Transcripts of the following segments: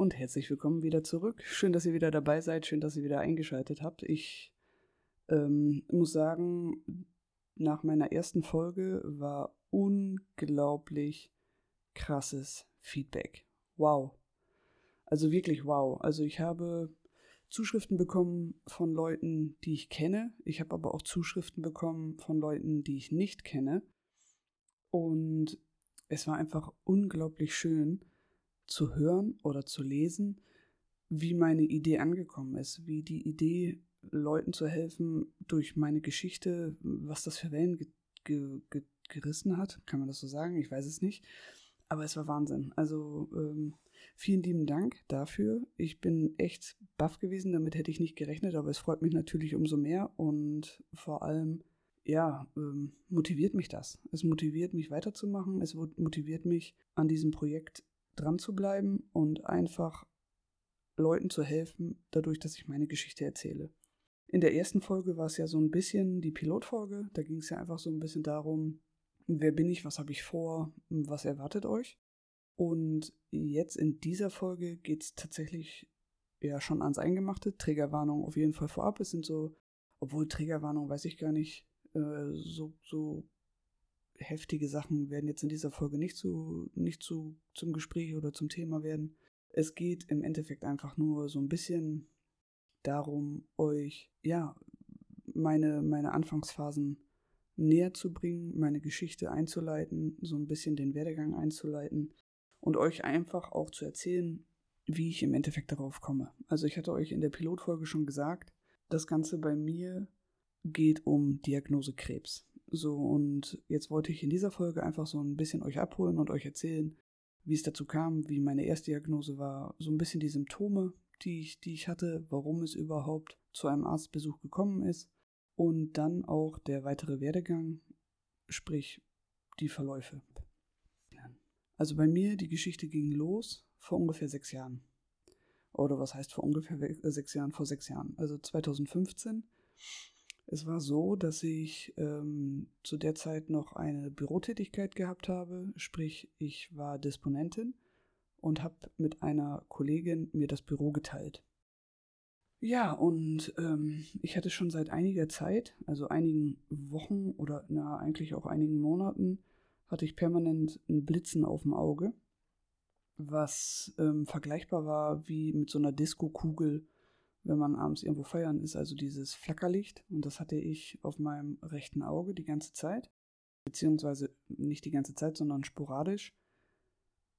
Und herzlich willkommen wieder zurück. Schön, dass ihr wieder dabei seid, schön, dass ihr wieder eingeschaltet habt. Ich ähm, muss sagen, nach meiner ersten Folge war unglaublich krasses Feedback. Wow. Also wirklich wow. Also ich habe Zuschriften bekommen von Leuten, die ich kenne. Ich habe aber auch Zuschriften bekommen von Leuten, die ich nicht kenne. Und es war einfach unglaublich schön zu hören oder zu lesen, wie meine Idee angekommen ist, wie die Idee, Leuten zu helfen durch meine Geschichte, was das für Wellen ge ge ge gerissen hat, kann man das so sagen? Ich weiß es nicht. Aber es war Wahnsinn. Also ähm, vielen lieben Dank dafür. Ich bin echt baff gewesen, damit hätte ich nicht gerechnet, aber es freut mich natürlich umso mehr und vor allem, ja, ähm, motiviert mich das. Es motiviert mich weiterzumachen, es motiviert mich an diesem Projekt dran zu bleiben und einfach Leuten zu helfen, dadurch, dass ich meine Geschichte erzähle. In der ersten Folge war es ja so ein bisschen die Pilotfolge. Da ging es ja einfach so ein bisschen darum, wer bin ich, was habe ich vor, was erwartet euch. Und jetzt in dieser Folge geht es tatsächlich ja schon ans Eingemachte. Trägerwarnung auf jeden Fall vorab. Es sind so, obwohl Trägerwarnung weiß ich gar nicht, äh, so, so heftige Sachen werden jetzt in dieser Folge nicht zu, nicht zu, zum Gespräch oder zum Thema werden. Es geht im Endeffekt einfach nur so ein bisschen darum, euch, ja, meine, meine Anfangsphasen näher zu bringen, meine Geschichte einzuleiten, so ein bisschen den Werdegang einzuleiten und euch einfach auch zu erzählen, wie ich im Endeffekt darauf komme. Also ich hatte euch in der Pilotfolge schon gesagt, das Ganze bei mir geht um Diagnose Krebs. So, und jetzt wollte ich in dieser Folge einfach so ein bisschen euch abholen und euch erzählen, wie es dazu kam, wie meine erste Diagnose war, so ein bisschen die Symptome, die ich, die ich hatte, warum es überhaupt zu einem Arztbesuch gekommen ist und dann auch der weitere Werdegang, sprich die Verläufe. Also bei mir, die Geschichte ging los vor ungefähr sechs Jahren. Oder was heißt vor ungefähr sechs Jahren? Vor sechs Jahren. Also 2015 es war so, dass ich ähm, zu der Zeit noch eine Bürotätigkeit gehabt habe, sprich ich war Disponentin und habe mit einer Kollegin mir das Büro geteilt. Ja, und ähm, ich hatte schon seit einiger Zeit, also einigen Wochen oder na, eigentlich auch einigen Monaten, hatte ich permanent ein Blitzen auf dem Auge, was ähm, vergleichbar war wie mit so einer Disco-Kugel wenn man abends irgendwo feiern ist, also dieses Flackerlicht. Und das hatte ich auf meinem rechten Auge die ganze Zeit. Beziehungsweise nicht die ganze Zeit, sondern sporadisch.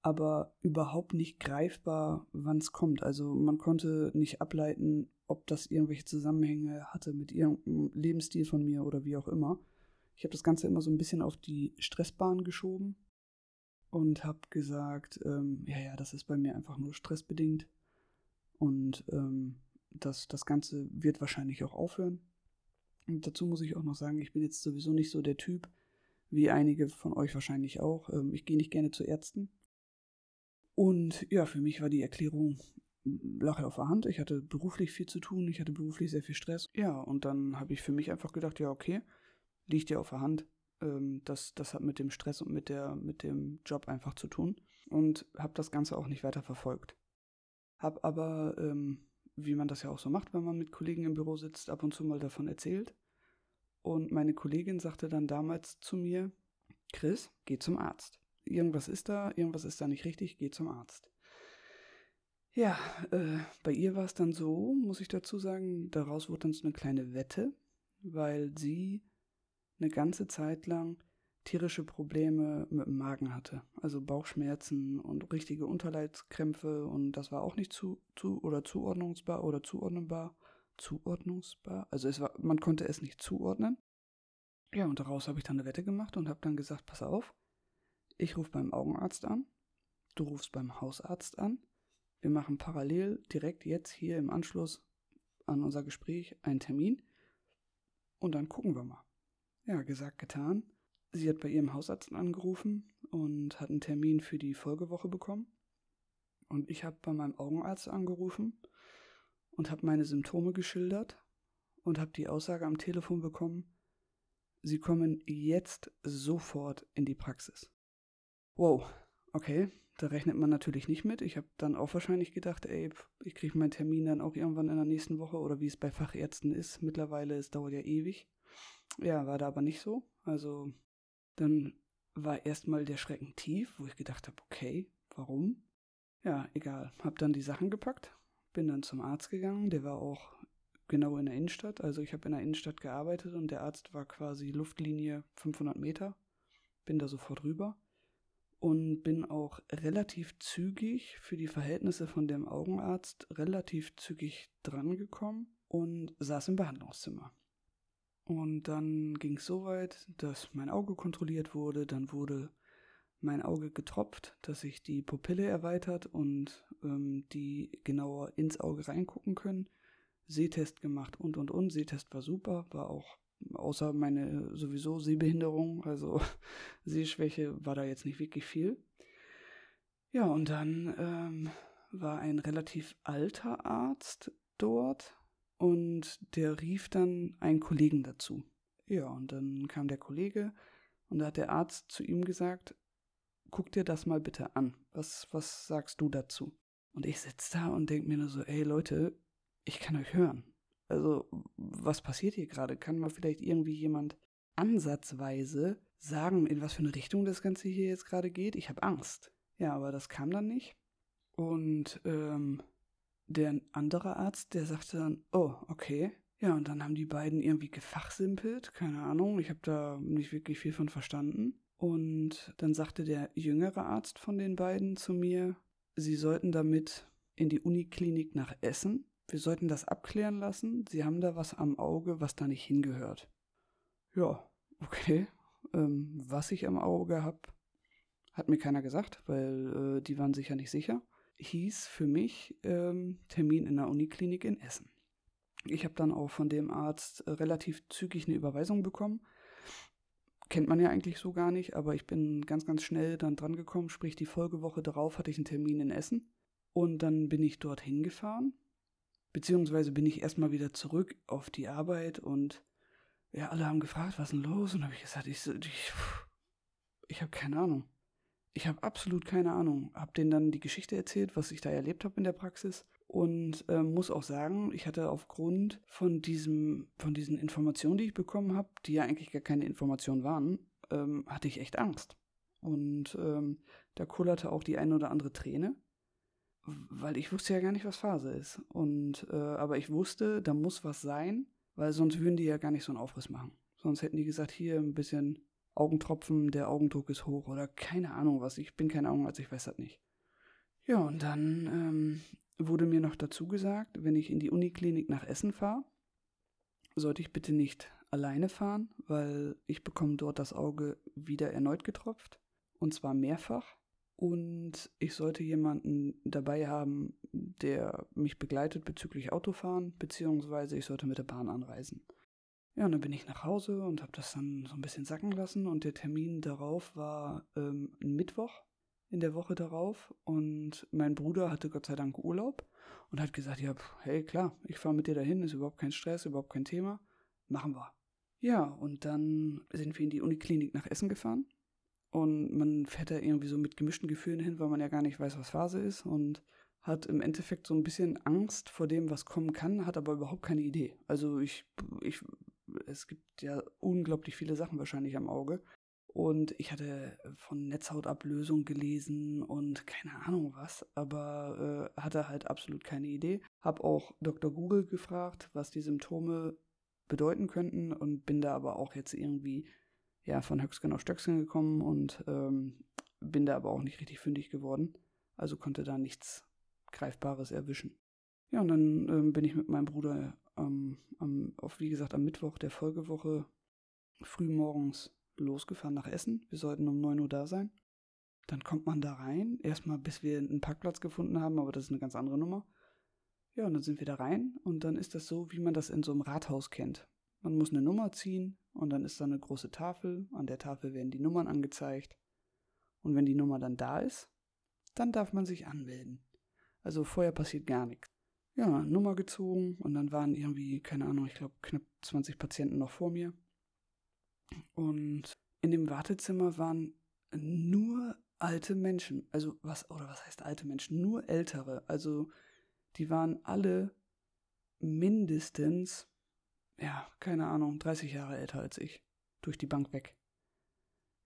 Aber überhaupt nicht greifbar, wann es kommt. Also man konnte nicht ableiten, ob das irgendwelche Zusammenhänge hatte mit irgendeinem Lebensstil von mir oder wie auch immer. Ich habe das Ganze immer so ein bisschen auf die Stressbahn geschoben und habe gesagt, ähm, ja, ja, das ist bei mir einfach nur stressbedingt. Und ähm, das, das Ganze wird wahrscheinlich auch aufhören. Und dazu muss ich auch noch sagen, ich bin jetzt sowieso nicht so der Typ, wie einige von euch wahrscheinlich auch. Ähm, ich gehe nicht gerne zu Ärzten. Und ja, für mich war die Erklärung Lache auf der Hand. Ich hatte beruflich viel zu tun, ich hatte beruflich sehr viel Stress. Ja, und dann habe ich für mich einfach gedacht, ja, okay, liegt ja auf der Hand. Ähm, das, das hat mit dem Stress und mit, der, mit dem Job einfach zu tun. Und habe das Ganze auch nicht weiter verfolgt. Hab aber ähm, wie man das ja auch so macht, wenn man mit Kollegen im Büro sitzt, ab und zu mal davon erzählt. Und meine Kollegin sagte dann damals zu mir, Chris, geh zum Arzt. Irgendwas ist da, irgendwas ist da nicht richtig, geh zum Arzt. Ja, äh, bei ihr war es dann so, muss ich dazu sagen, daraus wurde dann so eine kleine Wette, weil sie eine ganze Zeit lang tierische Probleme mit dem Magen hatte. Also Bauchschmerzen und richtige Unterleibskrämpfe und das war auch nicht zu, zu oder zuordnungsbar oder zuordnenbar. Zuordnungsbar? Also es war, man konnte es nicht zuordnen. Ja, und daraus habe ich dann eine Wette gemacht und habe dann gesagt, pass auf, ich rufe beim Augenarzt an, du rufst beim Hausarzt an, wir machen parallel direkt jetzt hier im Anschluss an unser Gespräch einen Termin und dann gucken wir mal. Ja, gesagt, getan. Sie hat bei ihrem Hausarzt angerufen und hat einen Termin für die Folgewoche bekommen. Und ich habe bei meinem Augenarzt angerufen und habe meine Symptome geschildert und habe die Aussage am Telefon bekommen, Sie kommen jetzt sofort in die Praxis. Wow. okay, da rechnet man natürlich nicht mit. Ich habe dann auch wahrscheinlich gedacht, ey, ich kriege meinen Termin dann auch irgendwann in der nächsten Woche oder wie es bei Fachärzten ist. Mittlerweile, es dauert ja ewig. Ja, war da aber nicht so. Also dann war erstmal der Schrecken tief, wo ich gedacht habe, okay, warum? Ja, egal. Hab dann die Sachen gepackt, bin dann zum Arzt gegangen, der war auch genau in der Innenstadt. Also ich habe in der Innenstadt gearbeitet und der Arzt war quasi Luftlinie 500 Meter. Bin da sofort rüber und bin auch relativ zügig für die Verhältnisse von dem Augenarzt relativ zügig drangekommen und saß im Behandlungszimmer. Und dann ging es so weit, dass mein Auge kontrolliert wurde, dann wurde mein Auge getropft, dass sich die Pupille erweitert und ähm, die genauer ins Auge reingucken können. Sehtest gemacht und und und. Sehtest war super, war auch außer meine sowieso Sehbehinderung, also Sehschwäche, war da jetzt nicht wirklich viel. Ja, und dann ähm, war ein relativ alter Arzt dort und der rief dann einen Kollegen dazu. Ja, und dann kam der Kollege und da hat der Arzt zu ihm gesagt, guck dir das mal bitte an. Was, was sagst du dazu? Und ich sitze da und denke mir nur so, ey Leute, ich kann euch hören. Also, was passiert hier gerade? Kann mal vielleicht irgendwie jemand ansatzweise sagen, in was für eine Richtung das Ganze hier jetzt gerade geht? Ich habe Angst. Ja, aber das kam dann nicht. Und ähm, der andere Arzt, der sagte dann, oh, okay. Ja, und dann haben die beiden irgendwie gefachsimpelt, keine Ahnung, ich habe da nicht wirklich viel von verstanden. Und dann sagte der jüngere Arzt von den beiden zu mir, sie sollten damit in die Uniklinik nach Essen wir sollten das abklären lassen. Sie haben da was am Auge, was da nicht hingehört. Ja, okay. Ähm, was ich am Auge habe, hat mir keiner gesagt, weil äh, die waren sicher nicht sicher. Hieß für mich ähm, Termin in der Uniklinik in Essen. Ich habe dann auch von dem Arzt äh, relativ zügig eine Überweisung bekommen. Kennt man ja eigentlich so gar nicht, aber ich bin ganz, ganz schnell dann dran gekommen. Sprich, die Folgewoche darauf hatte ich einen Termin in Essen. Und dann bin ich dorthin gefahren Beziehungsweise bin ich erstmal wieder zurück auf die Arbeit und ja, alle haben gefragt, was ist denn los? Und habe ich gesagt, ich, ich, ich habe keine Ahnung. Ich habe absolut keine Ahnung. Hab denen dann die Geschichte erzählt, was ich da erlebt habe in der Praxis und äh, muss auch sagen, ich hatte aufgrund von diesem, von diesen Informationen, die ich bekommen habe, die ja eigentlich gar keine Informationen waren, ähm, hatte ich echt Angst. Und ähm, da kullerte auch die eine oder andere Träne weil ich wusste ja gar nicht, was Phase ist. Und äh, aber ich wusste, da muss was sein, weil sonst würden die ja gar nicht so einen Aufriss machen. Sonst hätten die gesagt, hier ein bisschen Augentropfen, der Augendruck ist hoch oder keine Ahnung was. Ich bin keine Augenarzt, ich weiß das nicht. Ja, und dann ähm, wurde mir noch dazu gesagt, wenn ich in die Uniklinik nach Essen fahre, sollte ich bitte nicht alleine fahren, weil ich bekomme dort das Auge wieder erneut getropft. Und zwar mehrfach. Und ich sollte jemanden dabei haben, der mich begleitet bezüglich Autofahren, beziehungsweise ich sollte mit der Bahn anreisen. Ja, und dann bin ich nach Hause und habe das dann so ein bisschen sacken lassen und der Termin darauf war ähm, ein Mittwoch in der Woche darauf und mein Bruder hatte Gott sei Dank Urlaub und hat gesagt, ja, hey, klar, ich fahre mit dir dahin, ist überhaupt kein Stress, überhaupt kein Thema, machen wir. Ja, und dann sind wir in die Uniklinik nach Essen gefahren und man fährt da irgendwie so mit gemischten Gefühlen hin, weil man ja gar nicht weiß, was Phase ist und hat im Endeffekt so ein bisschen Angst vor dem, was kommen kann, hat aber überhaupt keine Idee. Also ich, ich, es gibt ja unglaublich viele Sachen wahrscheinlich am Auge. Und ich hatte von Netzhautablösung gelesen und keine Ahnung was, aber äh, hatte halt absolut keine Idee. Hab auch Dr. Google gefragt, was die Symptome bedeuten könnten und bin da aber auch jetzt irgendwie ja, von Höchstgen auf Stöcksken gekommen und ähm, bin da aber auch nicht richtig fündig geworden. Also konnte da nichts Greifbares erwischen. Ja, und dann ähm, bin ich mit meinem Bruder ähm, am, auf, wie gesagt, am Mittwoch der Folgewoche frühmorgens losgefahren nach Essen. Wir sollten um 9 Uhr da sein. Dann kommt man da rein, erstmal bis wir einen Parkplatz gefunden haben, aber das ist eine ganz andere Nummer. Ja, und dann sind wir da rein und dann ist das so, wie man das in so einem Rathaus kennt. Man muss eine Nummer ziehen und dann ist da eine große Tafel. An der Tafel werden die Nummern angezeigt. Und wenn die Nummer dann da ist, dann darf man sich anmelden. Also vorher passiert gar nichts. Ja, Nummer gezogen und dann waren irgendwie, keine Ahnung, ich glaube knapp 20 Patienten noch vor mir. Und in dem Wartezimmer waren nur alte Menschen. Also was, oder was heißt alte Menschen? Nur ältere. Also die waren alle mindestens, ja, keine Ahnung, 30 Jahre älter als ich. Durch die Bank weg.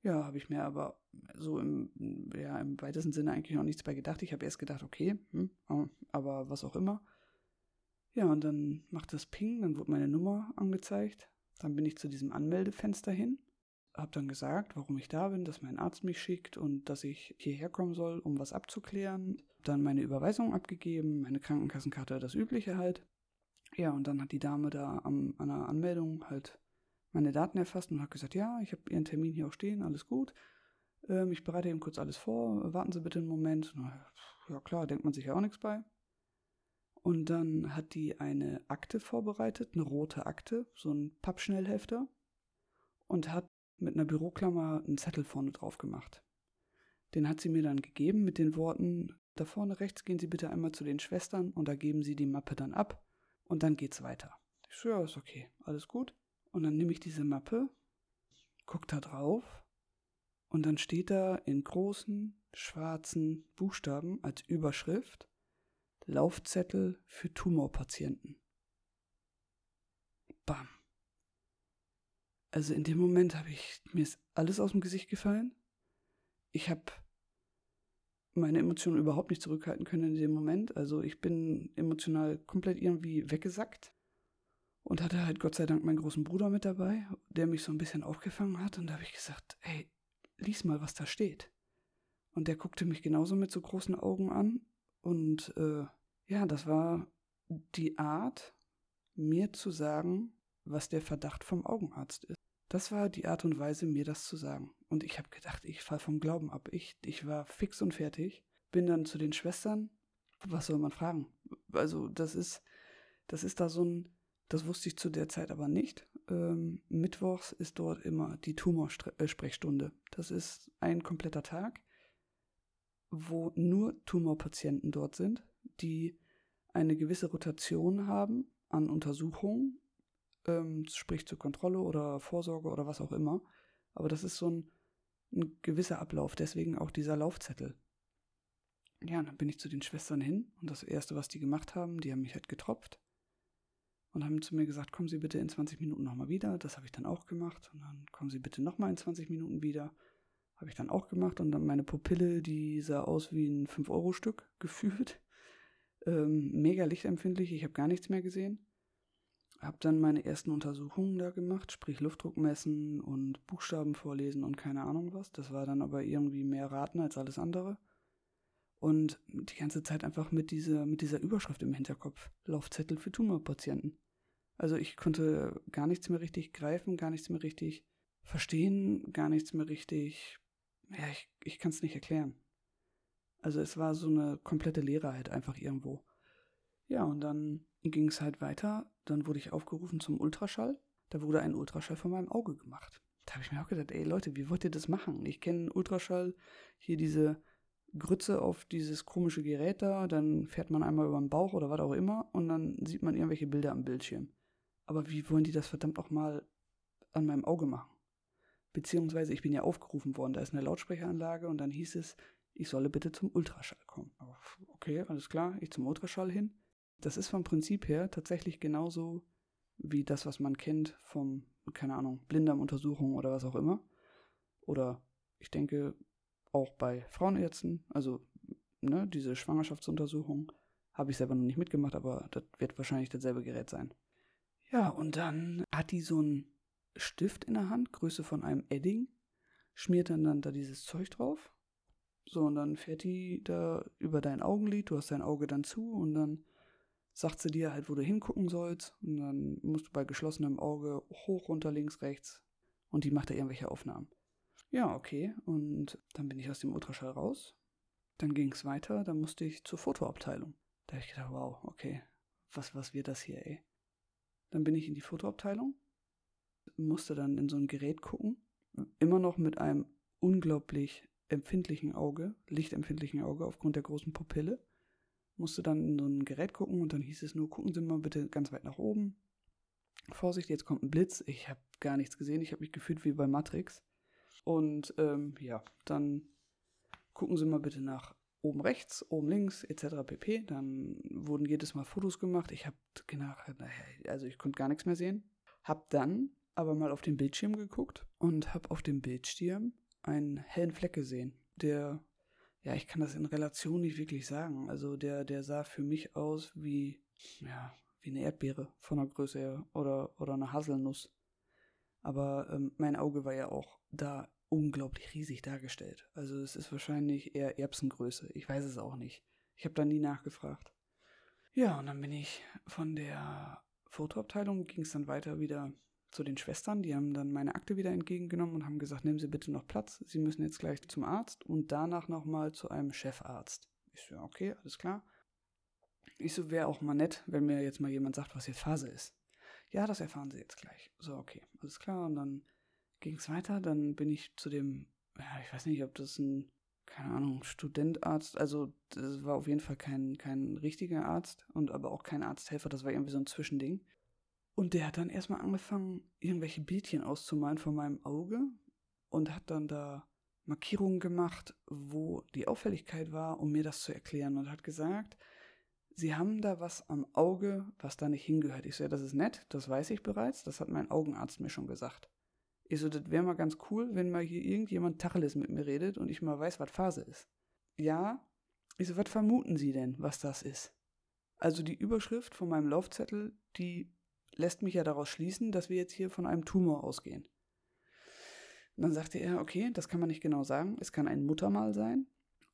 Ja, habe ich mir aber so im, ja, im weitesten Sinne eigentlich noch nichts bei gedacht. Ich habe erst gedacht, okay, hm, aber was auch immer. Ja, und dann macht das Ping, dann wurde meine Nummer angezeigt. Dann bin ich zu diesem Anmeldefenster hin, habe dann gesagt, warum ich da bin, dass mein Arzt mich schickt und dass ich hierher kommen soll, um was abzuklären. Dann meine Überweisung abgegeben, meine Krankenkassenkarte, das Übliche halt. Ja, und dann hat die Dame da am, an der Anmeldung halt meine Daten erfasst und hat gesagt, ja, ich habe Ihren Termin hier auch stehen, alles gut. Ähm, ich bereite eben kurz alles vor, warten Sie bitte einen Moment. Na, ja klar, denkt man sich ja auch nichts bei. Und dann hat die eine Akte vorbereitet, eine rote Akte, so ein Pappschnellhefter und hat mit einer Büroklammer einen Zettel vorne drauf gemacht. Den hat sie mir dann gegeben mit den Worten, da vorne rechts gehen Sie bitte einmal zu den Schwestern und da geben Sie die Mappe dann ab und dann geht's weiter. Ich so, ja, ist okay, alles gut. Und dann nehme ich diese Mappe, gucke da drauf und dann steht da in großen schwarzen Buchstaben als Überschrift Laufzettel für Tumorpatienten. Bam. Also in dem Moment habe ich mir ist alles aus dem Gesicht gefallen. Ich habe meine Emotionen überhaupt nicht zurückhalten können in dem Moment. Also ich bin emotional komplett irgendwie weggesackt und hatte halt Gott sei Dank meinen großen Bruder mit dabei, der mich so ein bisschen aufgefangen hat. Und da habe ich gesagt, hey, lies mal, was da steht. Und der guckte mich genauso mit so großen Augen an. Und äh, ja, das war die Art, mir zu sagen, was der Verdacht vom Augenarzt ist. Das war die Art und Weise, mir das zu sagen. Und ich habe gedacht, ich fall vom Glauben ab. Ich, ich war fix und fertig. Bin dann zu den Schwestern. Was soll man fragen? Also, das ist, das ist da so ein, das wusste ich zu der Zeit aber nicht. Ähm, Mittwochs ist dort immer die Tumorsprechstunde. Das ist ein kompletter Tag, wo nur Tumorpatienten dort sind, die eine gewisse Rotation haben an Untersuchungen, ähm, sprich zur Kontrolle oder Vorsorge oder was auch immer. Aber das ist so ein, ein gewisser Ablauf, deswegen auch dieser Laufzettel. Ja, dann bin ich zu den Schwestern hin und das Erste, was die gemacht haben, die haben mich halt getropft und haben zu mir gesagt, kommen Sie bitte in 20 Minuten nochmal wieder. Das habe ich dann auch gemacht. Und dann kommen Sie bitte nochmal in 20 Minuten wieder. Habe ich dann auch gemacht. Und dann meine Pupille, die sah aus wie ein 5-Euro-Stück gefühlt. Ähm, mega lichtempfindlich. Ich habe gar nichts mehr gesehen. Habe dann meine ersten Untersuchungen da gemacht, sprich Luftdruck messen und Buchstaben vorlesen und keine Ahnung was. Das war dann aber irgendwie mehr Raten als alles andere. Und die ganze Zeit einfach mit dieser, mit dieser Überschrift im Hinterkopf. Laufzettel für Tumorpatienten. Also ich konnte gar nichts mehr richtig greifen, gar nichts mehr richtig verstehen, gar nichts mehr richtig. Ja, ich, ich kann es nicht erklären. Also es war so eine komplette Leere halt einfach irgendwo. Ja, und dann ging es halt weiter. Dann wurde ich aufgerufen zum Ultraschall. Da wurde ein Ultraschall von meinem Auge gemacht. Da habe ich mir auch gedacht, ey Leute, wie wollt ihr das machen? Ich kenne Ultraschall, hier diese Grütze auf dieses komische Gerät da, dann fährt man einmal über den Bauch oder was auch immer und dann sieht man irgendwelche Bilder am Bildschirm. Aber wie wollen die das verdammt auch mal an meinem Auge machen? Beziehungsweise ich bin ja aufgerufen worden, da ist eine Lautsprecheranlage und dann hieß es, ich solle bitte zum Ultraschall kommen. Okay, alles klar, ich zum Ultraschall hin. Das ist vom Prinzip her tatsächlich genauso wie das, was man kennt vom, keine Ahnung, Blinddarmuntersuchung oder was auch immer. Oder ich denke auch bei Frauenärzten, also ne, diese Schwangerschaftsuntersuchung, habe ich selber noch nicht mitgemacht, aber das wird wahrscheinlich dasselbe Gerät sein. Ja, und dann hat die so einen Stift in der Hand, Größe von einem Edding, schmiert dann, dann da dieses Zeug drauf. So, und dann fährt die da über dein Augenlid, du hast dein Auge dann zu und dann sagt sie dir halt, wo du hingucken sollst. Und dann musst du bei geschlossenem Auge hoch, runter, links, rechts. Und die macht da irgendwelche Aufnahmen. Ja, okay. Und dann bin ich aus dem Ultraschall raus. Dann ging es weiter, dann musste ich zur Fotoabteilung. Da habe ich gedacht, wow, okay, was, was wird das hier, ey? Dann bin ich in die Fotoabteilung, musste dann in so ein Gerät gucken, immer noch mit einem unglaublich empfindlichen Auge, lichtempfindlichen Auge aufgrund der großen Pupille. Musste dann in so ein Gerät gucken und dann hieß es nur, gucken Sie mal bitte ganz weit nach oben. Vorsicht, jetzt kommt ein Blitz. Ich habe gar nichts gesehen. Ich habe mich gefühlt wie bei Matrix. Und ähm, ja, dann gucken Sie mal bitte nach oben rechts, oben links, etc. pp. Dann wurden jedes Mal Fotos gemacht. Ich habe gedacht, also ich konnte gar nichts mehr sehen. Hab dann aber mal auf den Bildschirm geguckt und habe auf dem Bildschirm einen hellen Fleck gesehen, der, ja, ich kann das in Relation nicht wirklich sagen. Also der, der sah für mich aus wie, ja, wie eine Erdbeere von der Größe her oder, oder eine Haselnuss. Aber ähm, mein Auge war ja auch da unglaublich riesig dargestellt. Also es ist wahrscheinlich eher Erbsengröße. Ich weiß es auch nicht. Ich habe da nie nachgefragt. Ja, und dann bin ich von der Fotoabteilung, ging es dann weiter wieder zu den Schwestern. Die haben dann meine Akte wieder entgegengenommen und haben gesagt, nehmen Sie bitte noch Platz. Sie müssen jetzt gleich zum Arzt und danach nochmal zu einem Chefarzt. Ich so, okay, alles klar. Ich so, wäre auch mal nett, wenn mir jetzt mal jemand sagt, was hier Phase ist. Ja, das erfahren Sie jetzt gleich. So, okay, alles klar. Und dann ging es weiter. Dann bin ich zu dem, ja, ich weiß nicht, ob das ein, keine Ahnung, Studentarzt, also das war auf jeden Fall kein, kein richtiger Arzt und aber auch kein Arzthelfer, das war irgendwie so ein Zwischending. Und der hat dann erstmal angefangen, irgendwelche Bildchen auszumalen von meinem Auge und hat dann da Markierungen gemacht, wo die Auffälligkeit war, um mir das zu erklären und hat gesagt, Sie haben da was am Auge, was da nicht hingehört. Ich so, ja, das ist nett, das weiß ich bereits, das hat mein Augenarzt mir schon gesagt. Ich so, das wäre mal ganz cool, wenn mal hier irgendjemand Tacheles mit mir redet und ich mal weiß, was Phase ist. Ja? Ich so, was vermuten Sie denn, was das ist? Also die Überschrift von meinem Laufzettel, die lässt mich ja daraus schließen, dass wir jetzt hier von einem Tumor ausgehen. Und dann sagte er, okay, das kann man nicht genau sagen. Es kann ein Muttermal sein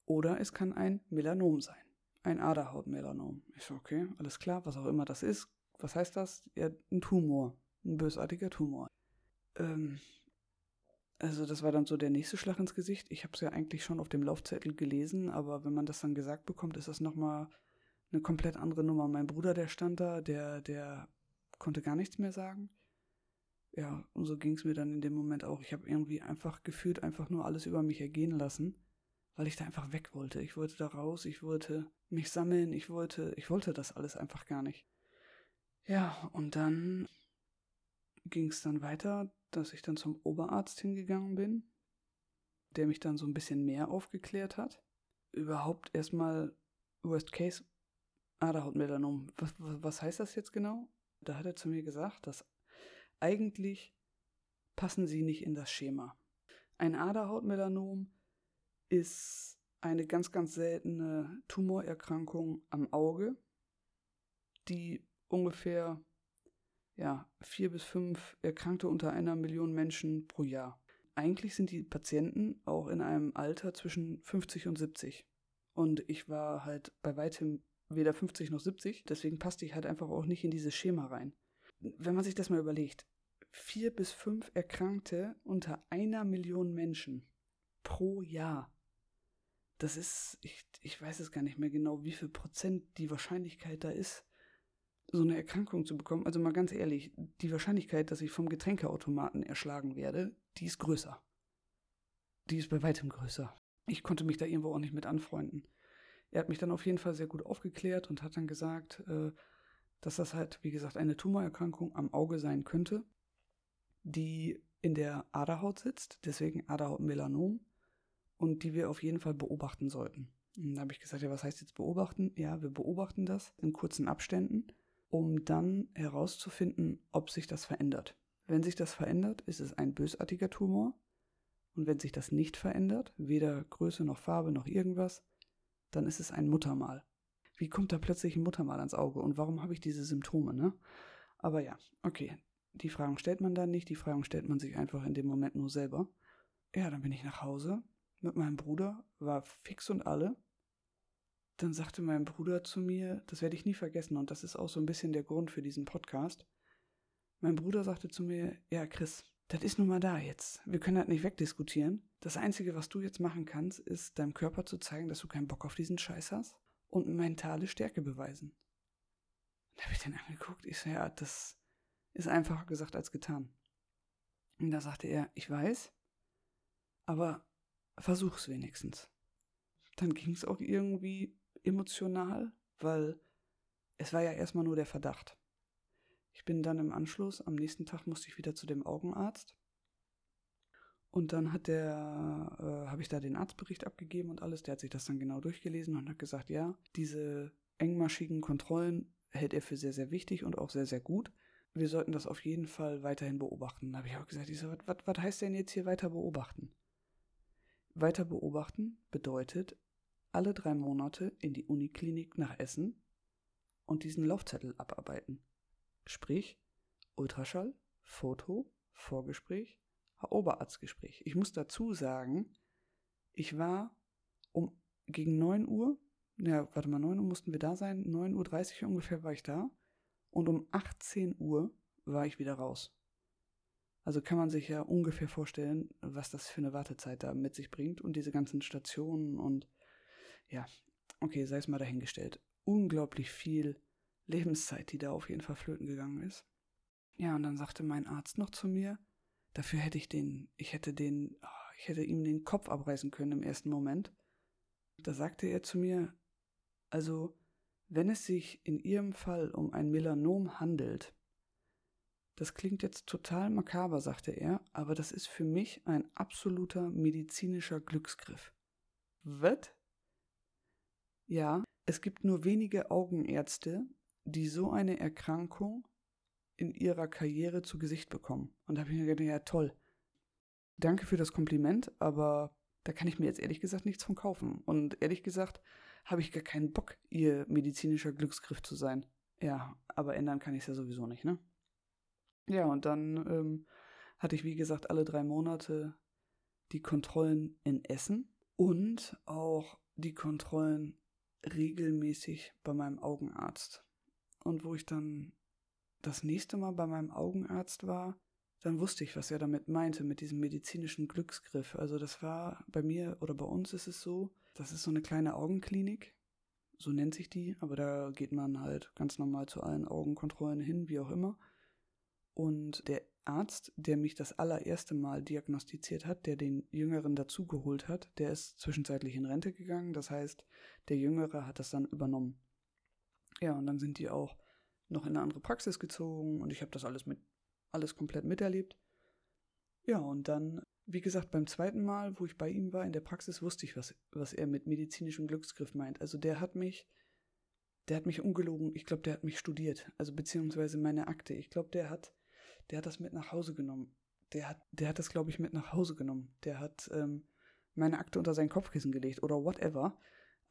oder es kann ein Melanom sein. Ein Aderhautmelanom. Ich so, okay, alles klar, was auch immer das ist. Was heißt das? Ja, ein Tumor. Ein bösartiger Tumor. Ähm, also das war dann so der nächste Schlag ins Gesicht. Ich habe es ja eigentlich schon auf dem Laufzettel gelesen, aber wenn man das dann gesagt bekommt, ist das nochmal eine komplett andere Nummer. Mein Bruder, der stand da, der, der konnte gar nichts mehr sagen. Ja, und so ging es mir dann in dem Moment auch. Ich habe irgendwie einfach gefühlt einfach nur alles über mich ergehen lassen, weil ich da einfach weg wollte. Ich wollte da raus, ich wollte mich sammeln, ich wollte, ich wollte das alles einfach gar nicht. Ja, und dann ging es dann weiter, dass ich dann zum Oberarzt hingegangen bin, der mich dann so ein bisschen mehr aufgeklärt hat. Überhaupt erstmal Worst Case Aderhautmelanom. Was, was, was heißt das jetzt genau? Da hat er zu mir gesagt, dass eigentlich passen sie nicht in das Schema. Ein Aderhautmelanom ist eine ganz, ganz seltene Tumorerkrankung am Auge, die ungefähr ja, vier bis fünf Erkrankte unter einer Million Menschen pro Jahr. Eigentlich sind die Patienten auch in einem Alter zwischen 50 und 70. Und ich war halt bei weitem weder 50 noch 70, deswegen passte ich halt einfach auch nicht in dieses Schema rein. Wenn man sich das mal überlegt, vier bis fünf Erkrankte unter einer Million Menschen pro Jahr. Das ist, ich, ich weiß es gar nicht mehr genau, wie viel Prozent die Wahrscheinlichkeit da ist, so eine Erkrankung zu bekommen, also mal ganz ehrlich, die Wahrscheinlichkeit, dass ich vom Getränkeautomaten erschlagen werde, die ist größer. Die ist bei weitem größer. Ich konnte mich da irgendwo auch nicht mit anfreunden. Er hat mich dann auf jeden Fall sehr gut aufgeklärt und hat dann gesagt, äh, dass das halt, wie gesagt, eine Tumorerkrankung am Auge sein könnte, die in der Aderhaut sitzt, deswegen Aderhautmelanom, und die wir auf jeden Fall beobachten sollten. Und da habe ich gesagt, ja, was heißt jetzt beobachten? Ja, wir beobachten das in kurzen Abständen um dann herauszufinden, ob sich das verändert. Wenn sich das verändert, ist es ein bösartiger Tumor. Und wenn sich das nicht verändert, weder Größe noch Farbe noch irgendwas, dann ist es ein Muttermal. Wie kommt da plötzlich ein Muttermal ans Auge und warum habe ich diese Symptome, ne? Aber ja, okay. Die Fragen stellt man dann nicht, die Fragen stellt man sich einfach in dem Moment nur selber. Ja, dann bin ich nach Hause mit meinem Bruder, war fix und alle, dann sagte mein Bruder zu mir, das werde ich nie vergessen und das ist auch so ein bisschen der Grund für diesen Podcast. Mein Bruder sagte zu mir, ja Chris, das ist nun mal da jetzt. Wir können das nicht wegdiskutieren. Das Einzige, was du jetzt machen kannst, ist deinem Körper zu zeigen, dass du keinen Bock auf diesen Scheiß hast und mentale Stärke beweisen. Da habe ich den angeguckt. Ich so, ja, das ist einfacher gesagt als getan. Und da sagte er, ich weiß, aber versuch's wenigstens. Dann ging es auch irgendwie emotional, weil es war ja erstmal nur der Verdacht. Ich bin dann im Anschluss, am nächsten Tag musste ich wieder zu dem Augenarzt. Und dann hat der, äh, habe ich da den Arztbericht abgegeben und alles. Der hat sich das dann genau durchgelesen und hat gesagt, ja, diese engmaschigen Kontrollen hält er für sehr, sehr wichtig und auch sehr, sehr gut. Wir sollten das auf jeden Fall weiterhin beobachten. Da habe ich auch gesagt, ich so, was, was heißt denn jetzt hier weiter beobachten? Weiter beobachten bedeutet, alle drei Monate in die Uniklinik nach Essen und diesen Laufzettel abarbeiten. Sprich, Ultraschall, Foto, Vorgespräch, Oberarztgespräch. Ich muss dazu sagen, ich war um gegen 9 Uhr, ja, warte mal, 9 Uhr mussten wir da sein, 9.30 Uhr ungefähr war ich da und um 18 Uhr war ich wieder raus. Also kann man sich ja ungefähr vorstellen, was das für eine Wartezeit da mit sich bringt und diese ganzen Stationen und ja, okay, sei es mal dahingestellt. Unglaublich viel Lebenszeit, die da auf jeden Fall flöten gegangen ist. Ja, und dann sagte mein Arzt noch zu mir, dafür hätte ich den, ich hätte den, ah, ich hätte ihm den Kopf abreißen können im ersten Moment. Da sagte er zu mir, also, wenn es sich in Ihrem Fall um ein Melanom handelt, das klingt jetzt total makaber, sagte er, aber das ist für mich ein absoluter medizinischer Glücksgriff. Was? Ja, es gibt nur wenige Augenärzte, die so eine Erkrankung in ihrer Karriere zu Gesicht bekommen. Und da habe ich mir gedacht, ja toll. Danke für das Kompliment, aber da kann ich mir jetzt ehrlich gesagt nichts von kaufen. Und ehrlich gesagt habe ich gar keinen Bock, ihr medizinischer Glücksgriff zu sein. Ja, aber ändern kann ich es ja sowieso nicht, ne? Ja, und dann ähm, hatte ich, wie gesagt, alle drei Monate die Kontrollen in Essen und auch die Kontrollen regelmäßig bei meinem Augenarzt. Und wo ich dann das nächste Mal bei meinem Augenarzt war, dann wusste ich, was er damit meinte, mit diesem medizinischen Glücksgriff. Also das war bei mir oder bei uns ist es so, das ist so eine kleine Augenklinik, so nennt sich die, aber da geht man halt ganz normal zu allen Augenkontrollen hin, wie auch immer. Und der Arzt, der mich das allererste Mal diagnostiziert hat, der den Jüngeren dazugeholt hat, der ist zwischenzeitlich in Rente gegangen. Das heißt, der Jüngere hat das dann übernommen. Ja, und dann sind die auch noch in eine andere Praxis gezogen und ich habe das alles mit alles komplett miterlebt. Ja, und dann, wie gesagt, beim zweiten Mal, wo ich bei ihm war in der Praxis, wusste ich, was, was er mit medizinischem Glücksgriff meint. Also der hat mich, der hat mich ungelogen, ich glaube, der hat mich studiert, also beziehungsweise meine Akte. Ich glaube, der hat, der hat das mit nach Hause genommen. Der hat, der hat das, glaube ich, mit nach Hause genommen. Der hat ähm, meine Akte unter sein Kopfkissen gelegt oder whatever.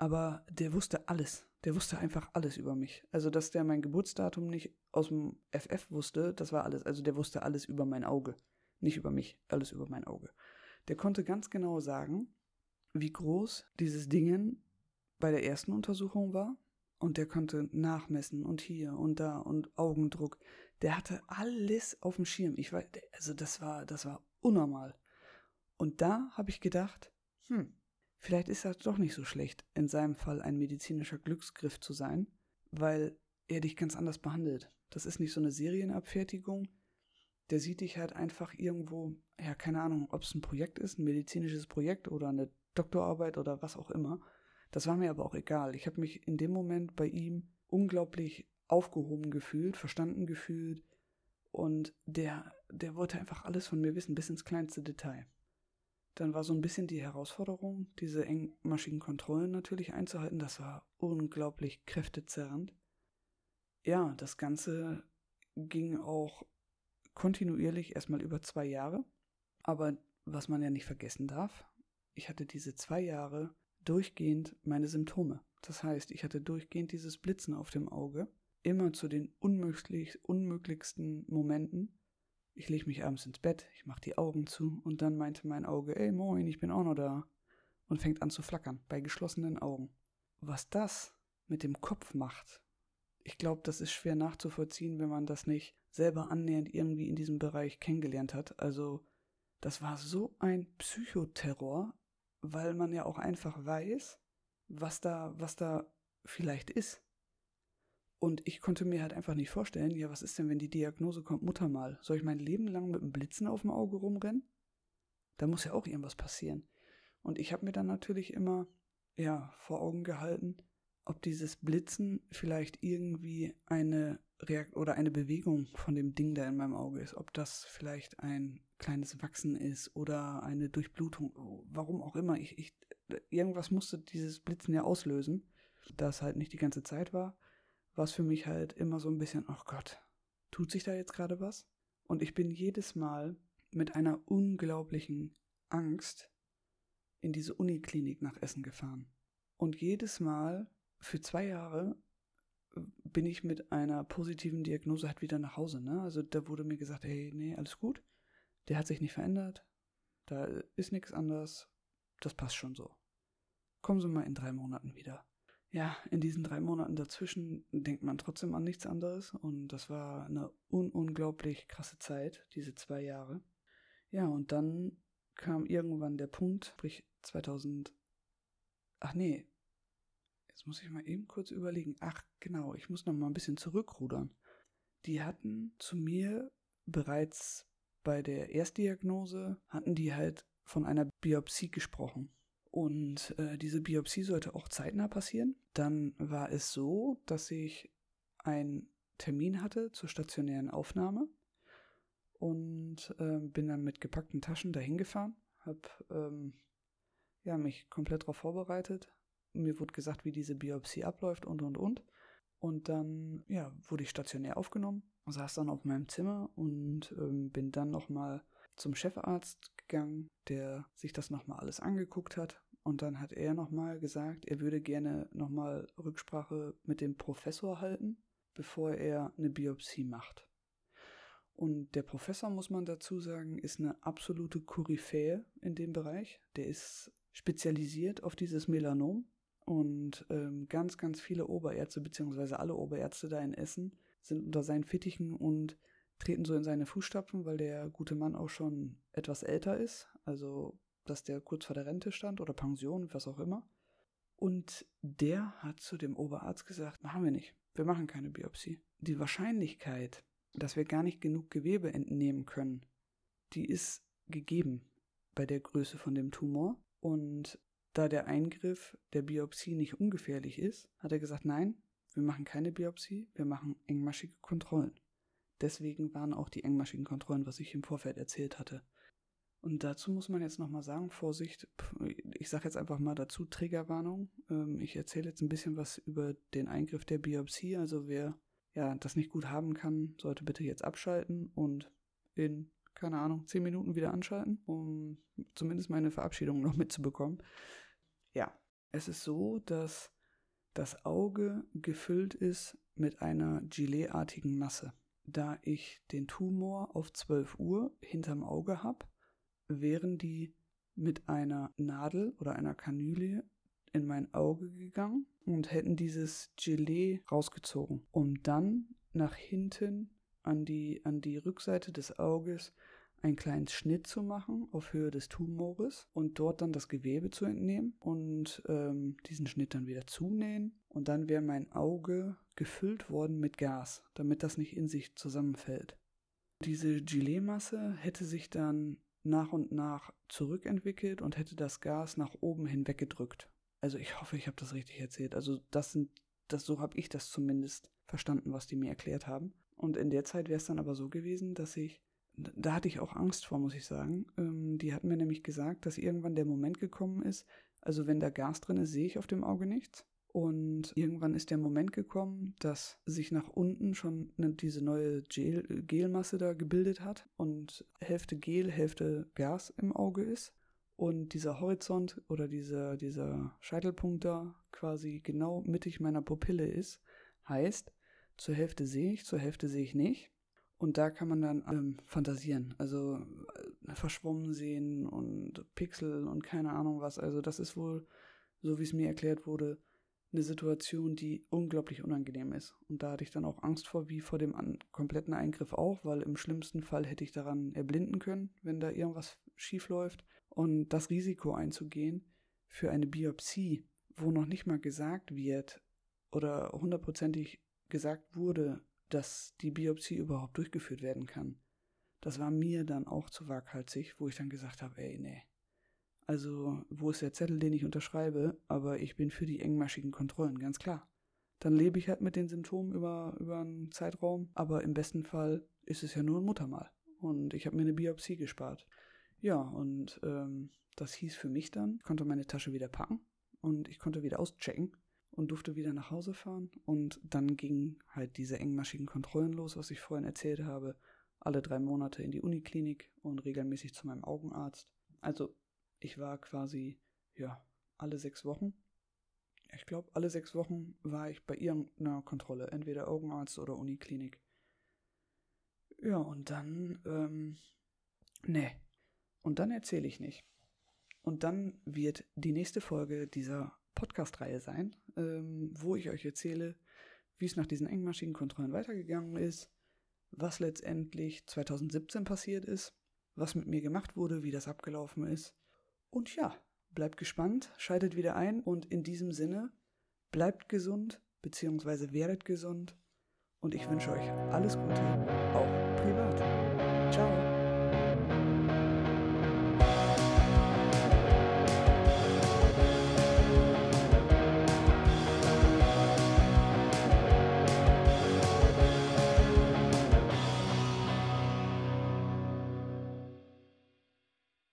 Aber der wusste alles der wusste einfach alles über mich. Also, dass der mein Geburtsdatum nicht aus dem FF wusste, das war alles. Also, der wusste alles über mein Auge. Nicht über mich, alles über mein Auge. Der konnte ganz genau sagen, wie groß dieses Dingen bei der ersten Untersuchung war. Und der konnte nachmessen und hier und da und Augendruck. Der hatte alles auf dem Schirm. Ich weiß, also das war, das war unnormal. Und da habe ich gedacht, hm, Vielleicht ist das doch nicht so schlecht, in seinem Fall ein medizinischer Glücksgriff zu sein, weil er dich ganz anders behandelt. Das ist nicht so eine Serienabfertigung. Der sieht dich halt einfach irgendwo, ja, keine Ahnung, ob es ein Projekt ist, ein medizinisches Projekt oder eine Doktorarbeit oder was auch immer. Das war mir aber auch egal. Ich habe mich in dem Moment bei ihm unglaublich aufgehoben gefühlt, verstanden gefühlt und der, der wollte einfach alles von mir wissen, bis ins kleinste Detail. Dann war so ein bisschen die Herausforderung, diese engmaschigen Kontrollen natürlich einzuhalten. Das war unglaublich kräftezerrend. Ja, das Ganze ging auch kontinuierlich erstmal über zwei Jahre. Aber was man ja nicht vergessen darf, ich hatte diese zwei Jahre durchgehend meine Symptome. Das heißt, ich hatte durchgehend dieses Blitzen auf dem Auge, immer zu den unmöglich, unmöglichsten Momenten ich lege mich abends ins Bett, ich mache die Augen zu und dann meinte mein Auge, ey moin, ich bin auch noch da. Und fängt an zu flackern, bei geschlossenen Augen. Was das mit dem Kopf macht, ich glaube, das ist schwer nachzuvollziehen, wenn man das nicht selber annähernd irgendwie in diesem Bereich kennengelernt hat. Also, das war so ein Psychoterror, weil man ja auch einfach weiß, was da, was da vielleicht ist. Und ich konnte mir halt einfach nicht vorstellen, ja, was ist denn, wenn die Diagnose kommt, Mutter mal? Soll ich mein Leben lang mit einem Blitzen auf dem Auge rumrennen? Da muss ja auch irgendwas passieren. Und ich habe mir dann natürlich immer, ja, vor Augen gehalten, ob dieses Blitzen vielleicht irgendwie eine Reakt oder eine Bewegung von dem Ding da in meinem Auge ist. Ob das vielleicht ein kleines Wachsen ist oder eine Durchblutung, warum auch immer. Ich, ich, irgendwas musste dieses Blitzen ja auslösen. Da es halt nicht die ganze Zeit war, war es für mich halt immer so ein bisschen, oh Gott, tut sich da jetzt gerade was? Und ich bin jedes Mal mit einer unglaublichen Angst in diese Uniklinik nach Essen gefahren. Und jedes Mal für zwei Jahre bin ich mit einer positiven Diagnose halt wieder nach Hause. Ne? Also da wurde mir gesagt, hey, nee, alles gut. Der hat sich nicht verändert. Da ist nichts anders. Das passt schon so. Kommen Sie mal in drei Monaten wieder. Ja, in diesen drei Monaten dazwischen denkt man trotzdem an nichts anderes. Und das war eine un unglaublich krasse Zeit, diese zwei Jahre. Ja, und dann kam irgendwann der Punkt, sprich 2000. Ach nee, Jetzt muss ich mal eben kurz überlegen. Ach, genau, ich muss noch mal ein bisschen zurückrudern. Die hatten zu mir bereits bei der Erstdiagnose, hatten die halt von einer Biopsie gesprochen. Und äh, diese Biopsie sollte auch zeitnah passieren. Dann war es so, dass ich einen Termin hatte zur stationären Aufnahme und äh, bin dann mit gepackten Taschen dahin gefahren, habe ähm, ja, mich komplett darauf vorbereitet, mir wurde gesagt, wie diese Biopsie abläuft und und und. Und dann, ja, wurde ich stationär aufgenommen, saß dann auf meinem Zimmer und ähm, bin dann nochmal zum Chefarzt gegangen, der sich das nochmal alles angeguckt hat. Und dann hat er nochmal gesagt, er würde gerne nochmal Rücksprache mit dem Professor halten, bevor er eine Biopsie macht. Und der Professor, muss man dazu sagen, ist eine absolute Koryphäe in dem Bereich. Der ist spezialisiert auf dieses Melanom und ähm, ganz, ganz viele Oberärzte, beziehungsweise alle Oberärzte da in Essen, sind unter seinen Fittichen und treten so in seine Fußstapfen, weil der gute Mann auch schon etwas älter ist. Also, dass der kurz vor der Rente stand oder Pension, was auch immer. Und der hat zu dem Oberarzt gesagt, machen wir nicht. Wir machen keine Biopsie. Die Wahrscheinlichkeit, dass wir gar nicht genug Gewebe entnehmen können, die ist gegeben bei der Größe von dem Tumor. Und da der Eingriff der Biopsie nicht ungefährlich ist, hat er gesagt, nein, wir machen keine Biopsie, wir machen engmaschige Kontrollen. Deswegen waren auch die engmaschigen Kontrollen, was ich im Vorfeld erzählt hatte. Und dazu muss man jetzt nochmal sagen, Vorsicht, ich sage jetzt einfach mal dazu, Triggerwarnung. Ähm, ich erzähle jetzt ein bisschen was über den Eingriff der Biopsie. Also wer ja das nicht gut haben kann, sollte bitte jetzt abschalten und in, keine Ahnung, zehn Minuten wieder anschalten, um zumindest meine Verabschiedung noch mitzubekommen. Ja, es ist so, dass das Auge gefüllt ist mit einer Gilet-artigen Masse. Da ich den Tumor auf 12 Uhr hinterm Auge habe, wären die mit einer Nadel oder einer Kanüle in mein Auge gegangen und hätten dieses Gelee rausgezogen, um dann nach hinten an die, an die Rückseite des Auges einen kleinen Schnitt zu machen auf Höhe des Tumores und dort dann das Gewebe zu entnehmen und ähm, diesen Schnitt dann wieder zunähen. Und dann wäre mein Auge gefüllt worden mit Gas, damit das nicht in sich zusammenfällt. Diese Gelee-Masse hätte sich dann nach und nach zurückentwickelt und hätte das Gas nach oben hinweggedrückt. Also ich hoffe, ich habe das richtig erzählt. Also das sind, das so habe ich das zumindest verstanden, was die mir erklärt haben. Und in der Zeit wäre es dann aber so gewesen, dass ich da hatte ich auch Angst vor, muss ich sagen. Ähm, die hatten mir nämlich gesagt, dass irgendwann der Moment gekommen ist, also wenn da Gas drin ist, sehe ich auf dem Auge nichts. Und irgendwann ist der Moment gekommen, dass sich nach unten schon ne, diese neue Gel Gelmasse da gebildet hat und Hälfte Gel, Hälfte Gas im Auge ist. Und dieser Horizont oder dieser, dieser Scheitelpunkt da quasi genau mittig meiner Pupille ist, heißt, zur Hälfte sehe ich, zur Hälfte sehe ich nicht. Und da kann man dann ähm, fantasieren, also äh, verschwommen sehen und Pixel und keine Ahnung was. Also das ist wohl, so wie es mir erklärt wurde, eine Situation, die unglaublich unangenehm ist. Und da hatte ich dann auch Angst vor, wie vor dem an kompletten Eingriff auch, weil im schlimmsten Fall hätte ich daran erblinden können, wenn da irgendwas schief läuft. Und das Risiko einzugehen für eine Biopsie, wo noch nicht mal gesagt wird oder hundertprozentig gesagt wurde, dass die Biopsie überhaupt durchgeführt werden kann. Das war mir dann auch zu waghalsig, wo ich dann gesagt habe, ey, nee. Also, wo ist der Zettel, den ich unterschreibe, aber ich bin für die engmaschigen Kontrollen, ganz klar. Dann lebe ich halt mit den Symptomen über, über einen Zeitraum, aber im besten Fall ist es ja nur ein Muttermal. und ich habe mir eine Biopsie gespart. Ja, und ähm, das hieß für mich dann, ich konnte meine Tasche wieder packen und ich konnte wieder auschecken und durfte wieder nach Hause fahren. Und dann gingen halt diese engmaschigen Kontrollen los, was ich vorhin erzählt habe. Alle drei Monate in die Uniklinik und regelmäßig zu meinem Augenarzt. Also ich war quasi, ja, alle sechs Wochen. Ich glaube, alle sechs Wochen war ich bei irgendeiner Kontrolle, entweder Augenarzt oder Uniklinik. Ja, und dann, ähm, ne. Und dann erzähle ich nicht. Und dann wird die nächste Folge dieser Podcast-Reihe sein, ähm, wo ich euch erzähle, wie es nach diesen engmaschigen Kontrollen weitergegangen ist, was letztendlich 2017 passiert ist, was mit mir gemacht wurde, wie das abgelaufen ist. Und ja, bleibt gespannt, schaltet wieder ein und in diesem Sinne, bleibt gesund, beziehungsweise werdet gesund und ich wünsche euch alles Gute, auch privat. Ciao.